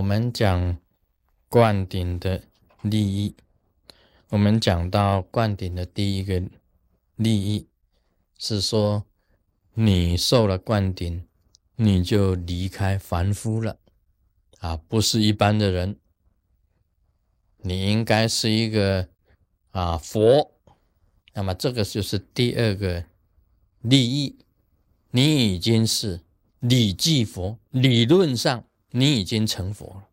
我们讲灌顶的利益，我们讲到灌顶的第一个利益是说，你受了灌顶，你就离开凡夫了，啊，不是一般的人，你应该是一个啊佛，那么这个就是第二个利益，你已经是理即佛，理论上。你已经成佛了，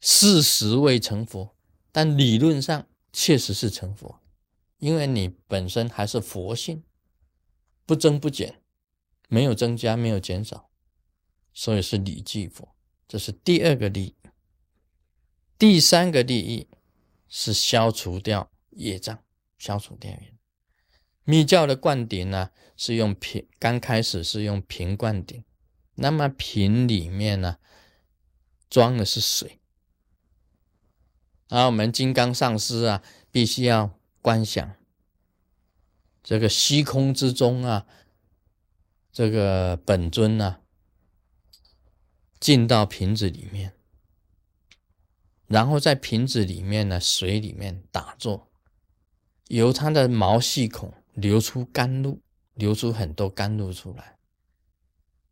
事实未成佛，但理论上确实是成佛，因为你本身还是佛性，不增不减，没有增加，没有减少，所以是理即佛。这是第二个利益。第三个利益是消除掉业障，消除掉业。密教的灌顶呢，是用瓶，刚开始是用瓶灌顶。那么瓶里面呢，装的是水，而我们金刚上师啊，必须要观想这个虚空之中啊，这个本尊啊，进到瓶子里面，然后在瓶子里面呢，水里面打坐，由它的毛细孔流出甘露，流出很多甘露出来。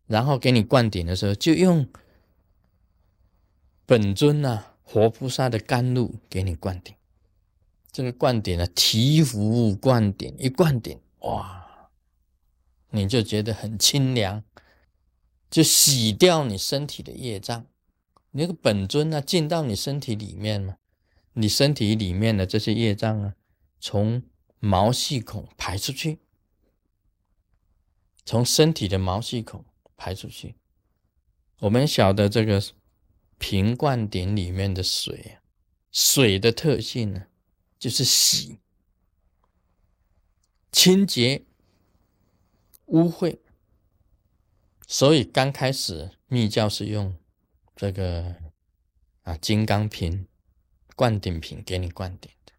然后给你灌顶的时候，就用本尊呐活菩萨的甘露给你灌顶。这个灌顶啊，提壶灌顶，一灌顶，哇，你就觉得很清凉，就洗掉你身体的业障。你那个本尊呢，进到你身体里面嘛，你身体里面的这些业障啊，从毛细孔排出去，从身体的毛细孔。排出去。我们晓得这个瓶灌顶里面的水，水的特性呢，就是洗、清洁、污秽。所以刚开始密教是用这个啊金刚瓶、灌顶瓶给你灌顶的。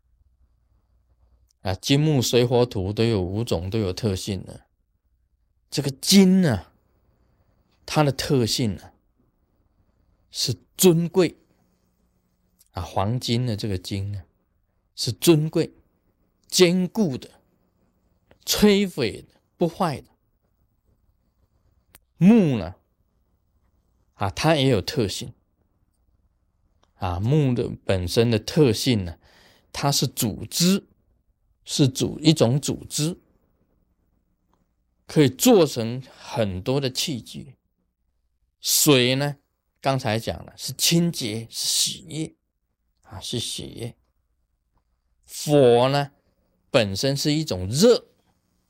啊，金木水火土都有五种都有特性的。这个金呢？它的特性呢，是尊贵啊，黄金的这个金呢，是尊贵、坚固的、摧毁的、不坏的。木呢，啊，它也有特性啊，木的本身的特性呢，它是组织，是组一种组织，可以做成很多的器具。水呢？刚才讲了是清洁，是洗液啊，是洗液。火呢，本身是一种热，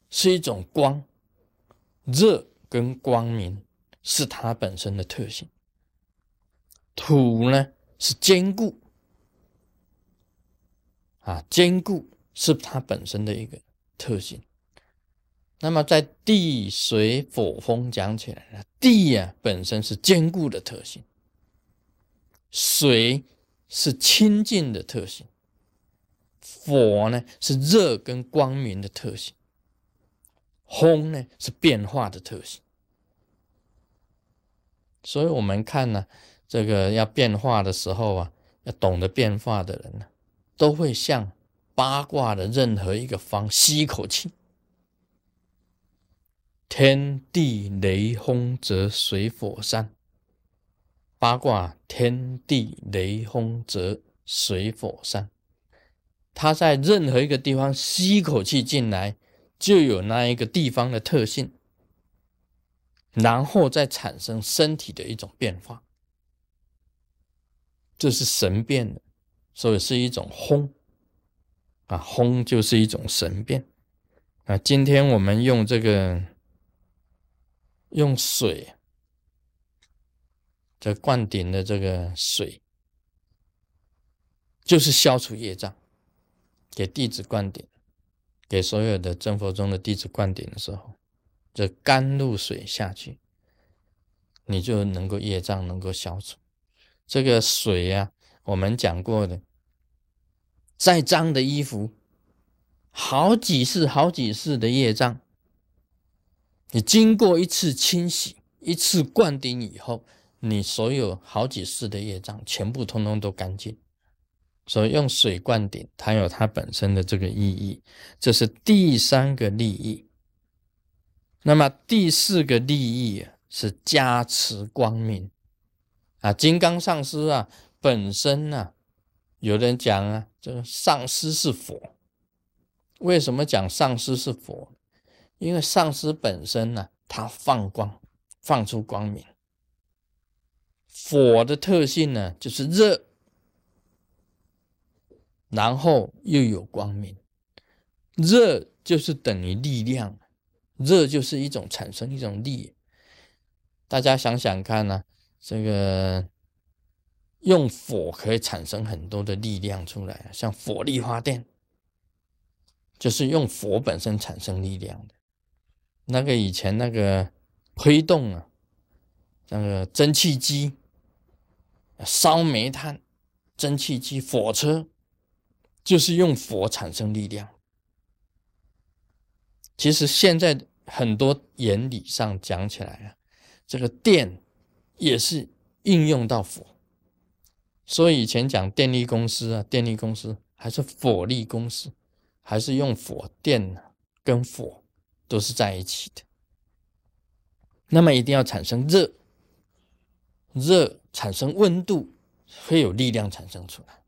是一种光，热跟光明是它本身的特性。土呢是坚固啊，坚固是它本身的一个特性。那么在地水火风讲起来了，地呀本身是坚固的特性，水是清净的特性，火呢是热跟光明的特性，风呢是变化的特性。所以我们看呢，这个要变化的时候啊，要懂得变化的人呢，都会向八卦的任何一个方吸一口气。天地雷轰则水火山，八卦天地雷轰则水火山。它在任何一个地方吸一口气进来，就有那一个地方的特性，然后再产生身体的一种变化。这是神变的，所以是一种轰啊，轰就是一种神变啊。今天我们用这个。用水，这灌顶的这个水，就是消除业障。给弟子灌顶，给所有的真佛中的弟子灌顶的时候，这甘露水下去，你就能够业障能够消除。这个水呀，我们讲过的，再脏的衣服，好几次、好几次的业障。你经过一次清洗、一次灌顶以后，你所有好几世的业障全部通通都干净。所以用水灌顶，它有它本身的这个意义，这是第三个利益。那么第四个利益是加持光明啊，金刚上师啊，本身呢，有人讲啊，这个上师是佛。为什么讲上师是佛？因为上师本身呢，它放光，放出光明。火的特性呢，就是热。然后又有光明，热就是等于力量，热就是一种产生一种力。大家想想看呢，这个用火可以产生很多的力量出来，像火力发电，就是用火本身产生力量的。那个以前那个推动啊，那个蒸汽机、烧煤炭、蒸汽机、火车。就是用火产生力量。其实现在很多原理上讲起来啊，这个电也是应用到火。所以以前讲电力公司啊，电力公司还是火力公司，还是用火电跟火都是在一起的。那么一定要产生热，热产生温度，会有力量产生出来。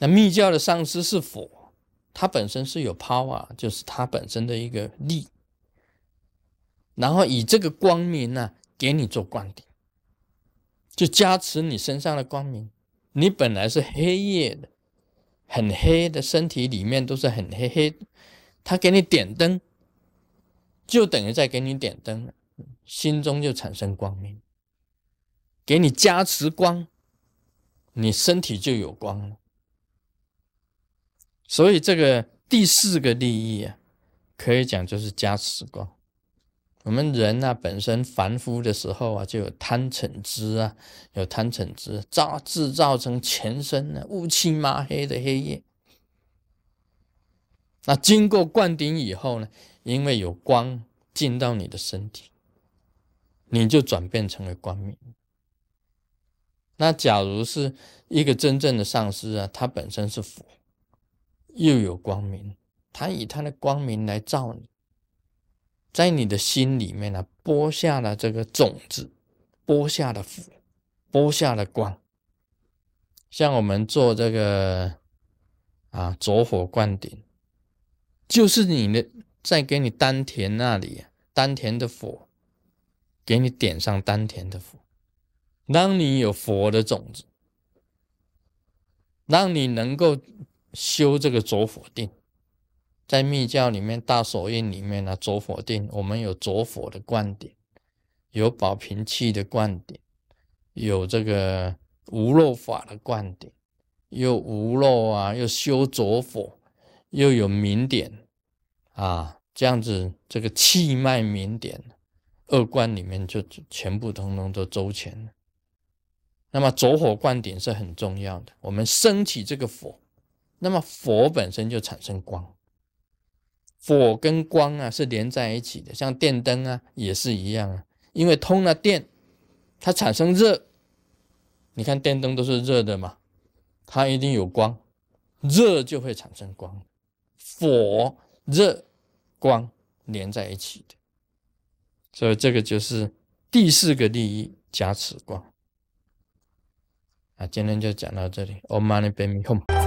那密教的上师是佛，它本身是有 power，就是它本身的一个力，然后以这个光明呢，给你做灌顶，就加持你身上的光明。你本来是黑夜的，很黑的身体里面都是很黑黑，他给你点灯，就等于在给你点灯，心中就产生光明，给你加持光，你身体就有光了。所以这个第四个利益啊，可以讲就是加持光。我们人啊本身凡夫的时候啊，就有贪嗔痴啊，有贪嗔痴造制造成全身呢乌漆麻黑的黑夜。那经过灌顶以后呢，因为有光进到你的身体，你就转变成了光明。那假如是一个真正的上师啊，他本身是佛。又有光明，他以他的光明来照你，在你的心里面呢，播下了这个种子，播下了福，播下了光。像我们做这个啊，着火灌顶，就是你的在给你丹田那里，丹田的火，给你点上丹田的火，让你有佛的种子，让你能够。修这个着火定，在密教里面大手印里面呢，着火定我们有着火的灌顶，有保平气的灌顶，有这个无漏法的灌顶，又无漏啊，又修着火，又有明点啊，这样子这个气脉明点二观里面就全部通通都周全。那么走火灌顶是很重要的，我们升起这个火。那么火本身就产生光，火跟光啊是连在一起的，像电灯啊也是一样啊，因为通了电，它产生热。你看电灯都是热的嘛，它一定有光，热就会产生光，火热光连在一起的，所以这个就是第四个利益加持光。啊，今天就讲到这里，Om Mani Padme Hum。